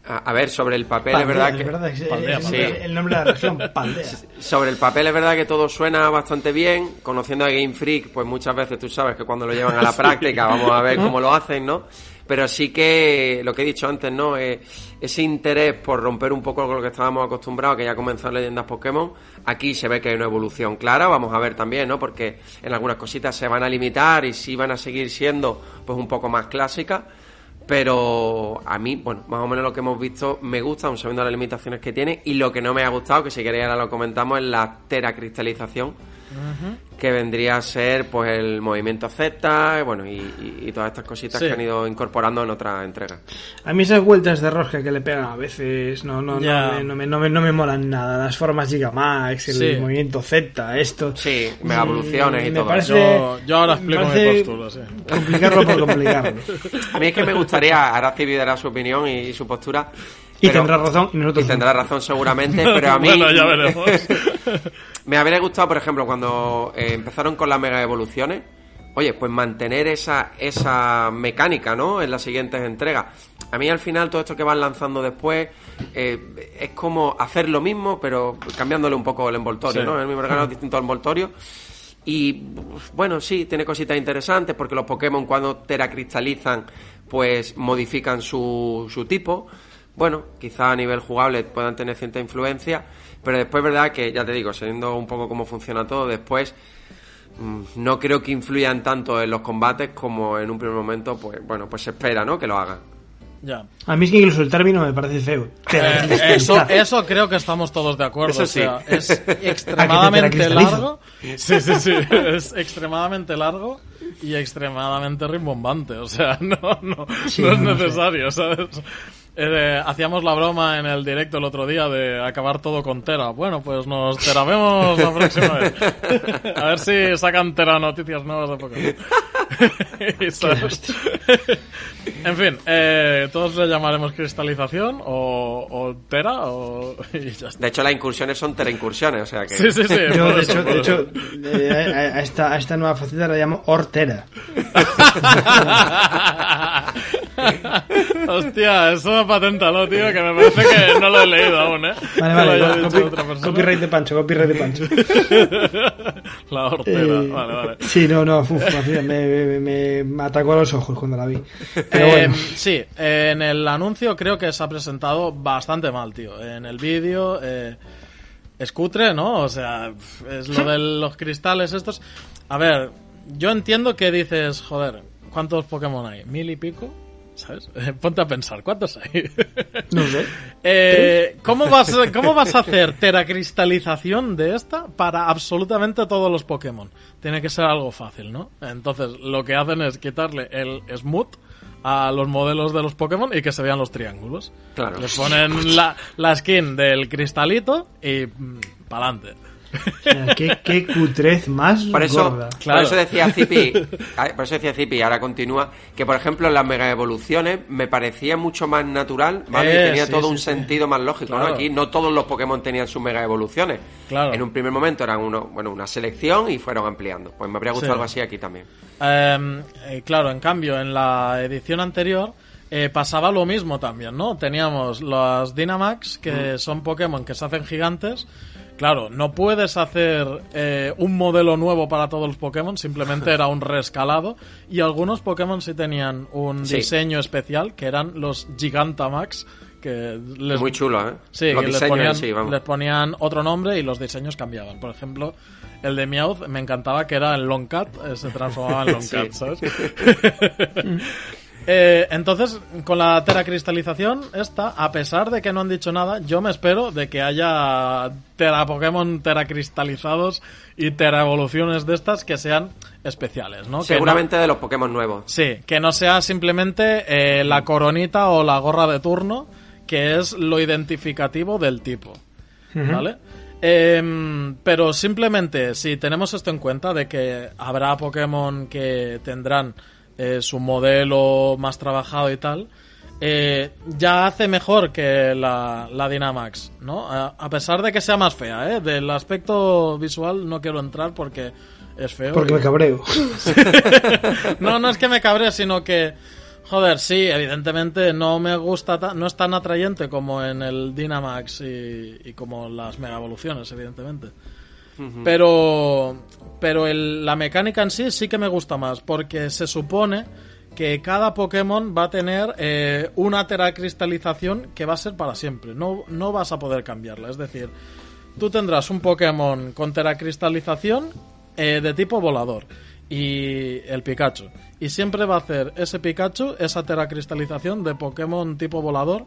A, a ver, sobre el papel, Paldea, es verdad es que... verdad es- Paldea, es Paldea. el- el nombre de la región, (laughs) Paldea. Sobre el papel es verdad que todo suena bastante bien. Conociendo a Game Freak, pues muchas veces tú sabes que cuando lo llevan a la (laughs) práctica vamos a ver cómo lo hacen, ¿no? Pero sí que lo que he dicho antes, ¿no? Eh, ese interés por romper un poco con lo que estábamos acostumbrados, que ya comenzó en Leyendas Pokémon, aquí se ve que hay una evolución clara. Vamos a ver también, ¿no? Porque en algunas cositas se van a limitar y sí van a seguir siendo pues un poco más clásicas. Pero a mí, bueno, más o menos lo que hemos visto me gusta, aun sabiendo las limitaciones que tiene. Y lo que no me ha gustado, que si queréis ahora lo comentamos, es la teracristalización, que vendría a ser pues el movimiento Z, bueno, y, y- y todas estas cositas Sí. que han ido incorporando en otras entregas. A mí esas vueltas de rosca que le pegan a veces no, no, Ya. no, me, no, me, no, me, no me molan nada. Las formas Gigamax, el Sí. movimiento Z, esto. Sí, mega evoluciones y me todo parece, Yo- yo ahora explico mi postura, sí. Complicarlo por complicarlo. A mí es que me gustaría, Arazi dará su opinión y, su postura. Y tendrá razón, y nosotros y tendrá razón seguramente, pero a (laughs) mí... Bueno, ya veremos. (laughs) Me habría gustado, por ejemplo, cuando eh, empezaron con las mega evoluciones, oye, pues mantener esa, esa mecánica, ¿no? En las siguientes entregas. A mí al final todo esto que van lanzando después eh, es como hacer lo mismo, pero cambiándole un poco el envoltorio, Sí. ¿no? El mismo regalo, distinto envoltorio. Y bueno, sí, tiene cositas interesantes porque los Pokémon cuando teracristalizan, pues modifican su, su tipo. bueno, quizá a nivel jugable puedan tener cierta influencia, pero después verdad que, ya te digo, sabiendo un poco cómo funciona todo, después mm, no creo que influyan tanto en los combates como en un primer momento, pues bueno, pues se espera, ¿no? Que lo hagan. Ya. A mí es que incluso el término me parece feo. (laughs) Eh, eso, eso creo que estamos todos de acuerdo. Eso o sea, sí. (laughs) es extremadamente largo. Sí, sí, sí. (laughs) Es extremadamente largo y extremadamente rimbombante. O sea, no, no, Sí, no es no sé. necesario, ¿sabes? Eh, hacíamos la broma en el directo el otro día de acabar todo con Tera. Bueno, pues nos teravemos la próxima vez. A ver si sacan Tera noticias nuevas de Pokémon. (laughs) En fin, eh, todos le llamaremos cristalización o, o Tera o... (laughs) y ya está. De hecho, las incursiones son teraincursiones, o sea que... Sí, sí, sí. Yo, de hecho, de eh, a, esta, a esta nueva faceta la llamo Hortera. (laughs) Hostia, eso paténtalo, tío, que me parece que no lo he leído aún, ¿eh? Vale, vale, copy- dicho otra persona. copyright de Pancho, copyright de Pancho. (laughs) La hortera, Eh, vale, vale. Sí, no, no, uf, me, me- me- me atacó a los ojos cuando la vi. Pero Eh, bueno, sí, eh, en el anuncio creo que se ha presentado bastante mal, tío. En el vídeo eh, es cutre, ¿no? O sea, es lo de los cristales estos. A ver, yo entiendo que dices, joder, ¿cuántos Pokémon hay? ¿Mil y pico? ¿Sabes? (laughs) Ponte a pensar, ¿cuántos hay? no sé. (laughs) Eh, ¿cómo, vas, a- ¿Cómo vas a (laughs) hacer teracristalización de esta para absolutamente todos los Pokémon? Tiene que ser algo fácil, ¿no? Entonces, lo que hacen es quitarle el smooth a los modelos de los Pokémon y que se vean los triángulos. Claro. Les ponen la, la skin del cristalito y para adelante. O sea, ¿Qué, qué cutrez más Por eso, gorda. Claro. (laughs) por eso decía Zipi, por eso decía Zipi, y ahora continúa, que por ejemplo en las mega evoluciones me parecía mucho más natural, ¿vale? Eh, y tenía sí, todo sí, un sí. sentido más lógico, Claro. ¿no? Aquí no todos los Pokémon tenían sus mega evoluciones. Claro. En un primer momento eran uno, bueno, una selección y fueron ampliando. Pues me habría gustado Sí. algo así aquí también. Eh, eh, claro, en cambio, en la edición anterior eh, pasaba lo mismo también, ¿no? Teníamos los Dynamax, que son Pokémon que se hacen gigantes. Claro, no puedes hacer eh, un modelo nuevo para todos los Pokémon, simplemente (laughs) era un rescalado. Y algunos Pokémon sí tenían un Sí. diseño especial, que eran los Gigantamax, que les, Muy chulo, ¿eh? Sí, los les ponían, sí, vamos. les ponían otro nombre y los diseños cambiaban. Por ejemplo, el de Meowth me encantaba que era el Long Cat, eh, se transformaba en (laughs) Long Sí. Cat, ¿sabes? (laughs) Eh, entonces, con la teracristalización, esta, a pesar de que no han dicho nada, yo me espero de que haya tera Pokémon teracristalizados y teraevoluciones de estas que sean especiales, ¿no? Que no- Seguramente de los Pokémon nuevos. Sí, que no sea simplemente eh, la coronita o la gorra de turno, que es lo identificativo del tipo. ¿Vale? Em, pero simplemente, si tenemos esto en cuenta, de que habrá Pokémon que tendrán eh, su modelo más trabajado y tal, eh, ya hace mejor que la, la Dynamax, ¿no? A, a pesar de que sea más fea, ¿eh? Del aspecto visual no quiero entrar porque es feo. Porque y- me cabreo. (laughs) no, no es que me cabre, sino que, joder, sí, evidentemente no me gusta, ta- no es tan atrayente como en el Dynamax y, y como las Mega Evoluciones, evidentemente. Pero, pero el- la mecánica en sí sí que me gusta más, porque se supone que cada Pokémon va a tener eh, una teracristalización que va a ser para siempre. No, no vas a poder cambiarla. Es decir, tú tendrás un Pokémon con teracristalización eh, de tipo volador y el Pikachu. Y siempre va a hacer ese Pikachu esa teracristalización de Pokémon tipo volador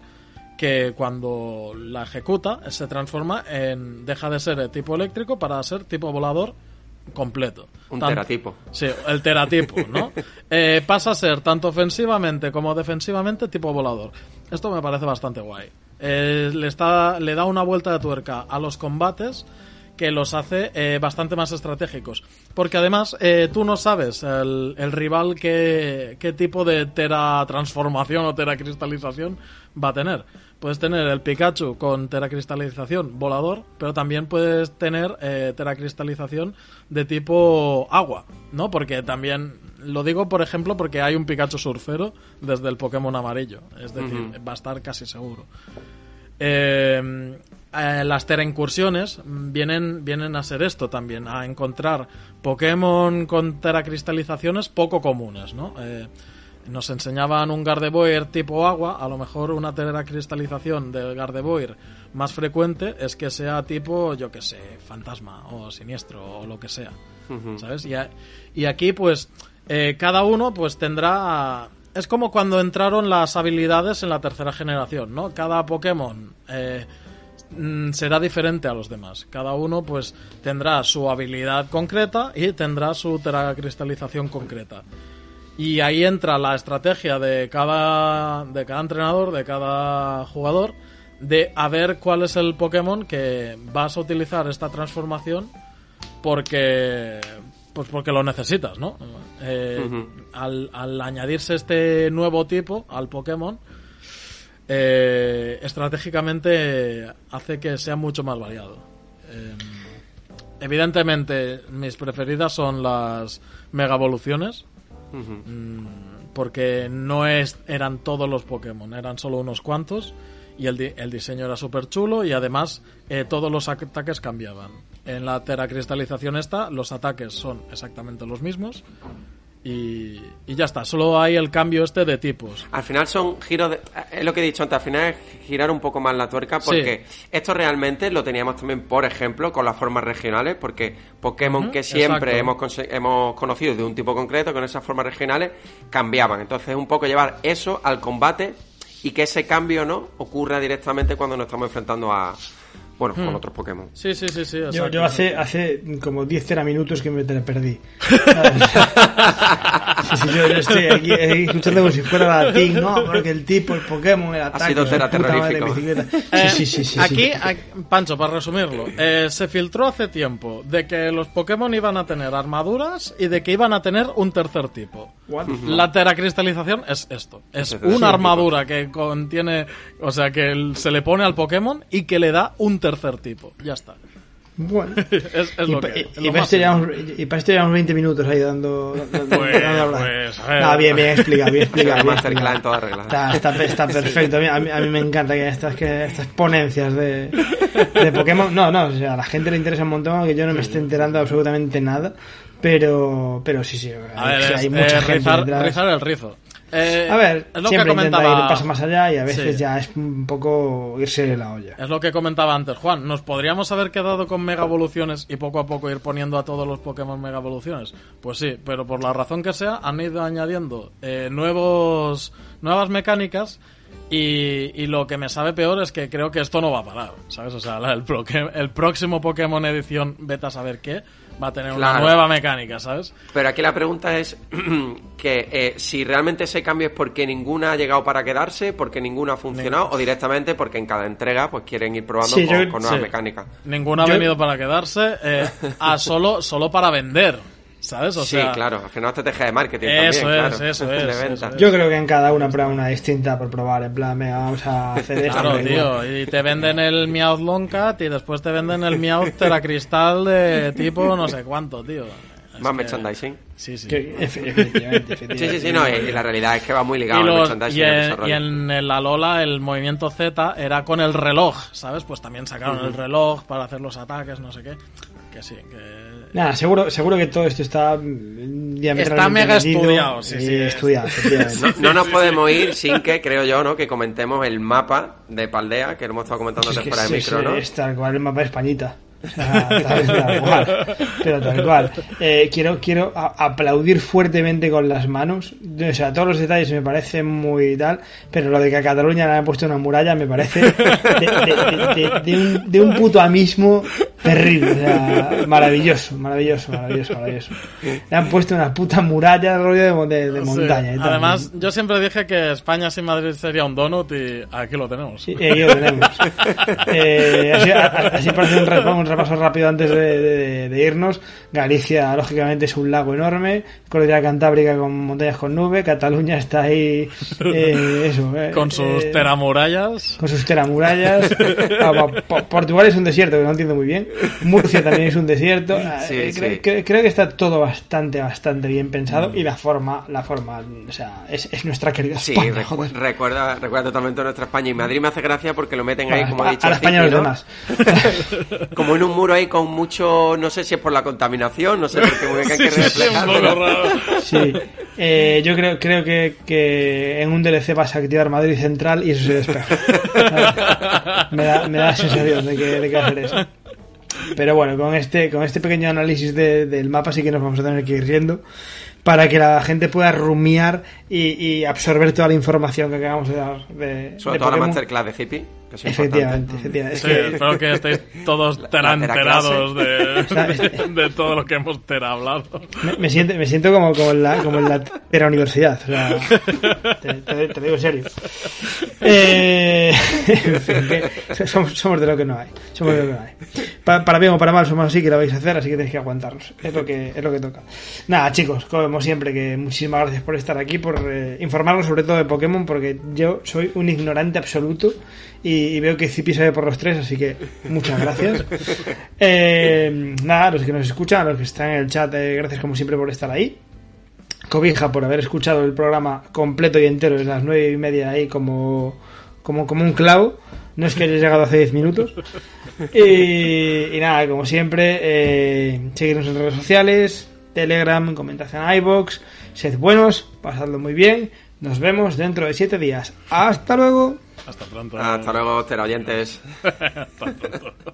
que cuando la ejecuta se transforma en deja de ser de tipo eléctrico para ser tipo volador completo. Un teratipo. Sí, el teratipo, ¿no? (laughs) Eh, pasa a ser tanto ofensivamente como defensivamente tipo volador. Esto me parece bastante guay. Eh, le, está, le da una vuelta de tuerca a los combates que los hace eh, bastante más estratégicos. Porque además eh, tú no sabes el, el rival qué, qué tipo de teratransformación o teracristalización va a tener. Puedes tener el Pikachu con teracristalización volador, pero también puedes tener eh, teracristalización de tipo agua, ¿no? Porque también, lo digo por ejemplo porque hay un Pikachu surfero desde el Pokémon amarillo, es decir, va a estar casi seguro. Eh, eh, las teraincursiones vienen, vienen a ser esto también, a encontrar Pokémon con teracristalizaciones poco comunes, ¿no? Eh, nos enseñaban un Gardevoir tipo agua, a lo mejor una cristalización del Gardevoir más frecuente es que sea tipo, yo que sé, fantasma o siniestro o lo que sea, ¿sabes? Y, y, aquí pues eh, cada uno pues tendrá... Es como cuando entraron las habilidades en la tercera generación, ¿no? Cada Pokémon eh, mm, será diferente a los demás. Cada uno pues tendrá su habilidad concreta y tendrá su teracristalización concreta. Y ahí entra la estrategia de cada, de cada entrenador, de cada jugador, de a ver cuál es el Pokémon que vas a utilizar esta transformación porque pues porque lo necesitas, ¿no? Eh, al, al, añadirse este nuevo tipo al Pokémon, eh, estratégicamente hace que sea mucho más variado. Eh, evidentemente, mis preferidas son las Mega Evoluciones Mm, porque no es, eran todos los Pokémon, eran solo unos cuantos y el, el diseño era súper chulo y además eh, todos los ataques cambiaban. En la teracristalización esta, los ataques son exactamente los mismos y, ya está, solo hay el cambio este de tipos. Al final son giros, de, es lo que he dicho antes, al final es girar un poco más la tuerca porque esto realmente lo teníamos también, por ejemplo, con las formas regionales, porque Pokémon que siempre hemos, hemos conocido de un tipo concreto, con esas formas regionales, cambiaban. Entonces es un poco llevar eso al combate y que ese cambio no ocurra directamente cuando nos estamos enfrentando a, bueno, con hmm. otros Pokémon. Sí, sí, sí, sí. Yo, yo, hace, hace como 10 minutos que me te perdí. (laughs) sí, sí, yo, estoy aquí escuchando como si fuera latín, ¿no? Porque el tipo, el Pokémon, el ataque... Ha sido tera terrorífico. Eh, sí, sí, sí, aquí, Pancho, para resumirlo, eh, se filtró hace tiempo de que los Pokémon iban a tener armaduras y de que iban a tener un tercer tipo. La teracristalización es esto. Es una armadura que contiene... O sea, que se le pone al Pokémon y que le da un tercer tipo. Ya está. Bueno, (laughs) es, es lo que, y, para esto llevamos, y, para esto llevamos 20 minutos ahí dando. dando, pues, dando pues, no, bien, bien explicado, bien (laughs) explicado. Bien explicado. todo arreglado. Está, está, está, (laughs) perfecto. A mí, a mí, me encanta que estas, que estas ponencias de, de Pokémon. No, no, o sea, a la gente le interesa un montón, que yo no me esté enterando absolutamente nada. Pero, pero sí, sí. A ver, hay, mucha gente. Rizar, rizar el rizo. Eh, a ver, es lo siempre que comentaba, ir un paso más allá y a veces ya es un poco irse de la olla. Es lo que comentaba antes Juan. Nos podríamos haber quedado con mega evoluciones y poco a poco ir poniendo a todos los Pokémon mega evoluciones. Pues sí, pero por la razón que sea han ido añadiendo eh, nuevos nuevas mecánicas y, y, lo que me sabe peor es que creo que esto no va a parar, ¿sabes? O sea, el, el próximo Pokémon edición, vete a saber qué, va a tener una nueva mecánica, ¿sabes? Pero aquí la pregunta es (clears throat) que eh, si realmente ese cambio es porque ninguna ha llegado para quedarse, porque ninguna ha funcionado, o directamente porque en cada entrega pues quieren ir probando con, nuevas mecánicas. Ninguna ha venido para quedarse, eh, (laughs) a solo, solo para vender. ¿Sabes? O sí, claro, al final estrategia de marketing eso también, es, (laughs) Eso es, Yo creo que en cada una prueba una distinta por probar, en plan, vamos a hacer esto. Claro, tío, y te venden el Meowth Longcat y después te venden el Meowth Teracristal de tipo no sé cuánto, tío. Más merchandising. Sí, sí. efectivamente, Sí, sí, sí, no, y la realidad es que va muy ligado al merchandising. Y, en, y en la Lola el movimiento Z era con el reloj, ¿sabes? Pues también sacaron el reloj para hacer los ataques, no sé qué. Que sí, que Nada, seguro, seguro que todo esto está diametralmente Está mega estudiado, sí, sí. estudiado, no, nos podemos ir sin que, creo yo, ¿no? Que comentemos el mapa de Paldea, que lo hemos estado comentando antes fuera de micro, ¿no? Es tal cual el mapa de Españita. Tal cual. Pero tal cual. Eh, quiero quiero aplaudir fuertemente con las manos. O sea, todos los detalles me parecen muy tal. Pero lo de que a Cataluña le han puesto una muralla me parece de, de, un, de un puto amismo terrible. O sea, maravilloso, maravilloso, maravilloso, maravilloso. Le han puesto una puta muralla rollo de, de, montaña. Y Además, yo siempre dije que España sin Madrid sería un donut y aquí lo tenemos. Sí, aquí lo tenemos. (laughs) Eh, así, así, parece un, un repaso rápido antes de, irnos. Galicia, lógicamente, es un lago enorme. Cordillera Cantábrica con montañas con nube. Cataluña está ahí, eh, eso. Eh, con sus eh, teramurallas. Con sus teramurallas. Ah, Portugal es un desierto que no entiendo muy bien. Murcia también es un desierto. Ah, creo, que está todo bastante, bastante bien pensado. Y la forma, la forma, o sea, es, es nuestra querida España. Sí, recuerda, recuerda totalmente nuestra España. Y Madrid me hace gracia porque lo meten ahí, como ha dicho. A la España los demás. (laughs) como en un muro ahí con mucho, no sé si es por la contaminación, no sé por qué muy bien (laughs) que hay que reflejarlo. Sí. Eh, yo creo, creo que, que en un DLC vas a activar Madrid Central y eso se despeja. me, da, me da la sensación de que, de que hacer eso. Pero bueno, con este, con este pequeño análisis de- del mapa sí que nos vamos a tener que ir riendo para que la gente pueda rumiar y, y absorber toda la información que acabamos de dar de, Sobre de todo la Pokémon. masterclass de hippie, que es Efectivamente, importante. efectivamente. Es Sí, que- espero que estéis todos (laughs) La- tera la enterados ¿Sabes? (laughs) de, de todo lo que hemos tera hablado. Me, me siento, me siento como, como en la, como en la pera universidad. O sea, te, te- te digo en serio. Eh, (laughs) en fin, que somos, somos de lo que no hay. Somos de lo que no hay. Pa- para bien o para mal somos así que lo vais a hacer, así que tenéis que aguantarnos. Es lo que, es lo que toca. Nada, chicos, como siempre, que muchísimas gracias por estar aquí, por eh, informarnos sobre todo de Pokémon, porque yo soy un ignorante absoluto y, veo que Zipi sabe por los tres, así que muchas gracias. (laughs) Eh, nada, a los que nos escuchan, a los que están en el chat, eh, gracias como siempre por estar ahí. Cobija por haber escuchado el programa completo y entero desde las nueve y media ahí como, como, como un clavo. No es que haya llegado hace 10 minutos. Y, y nada, como siempre, eh, seguirnos en redes sociales, Telegram, comentad en iBox, sed buenos, pasadlo muy bien. Nos vemos dentro de 7 días. Hasta luego. Hasta pronto. Hasta luego, oyentes. (laughs) Hasta pronto.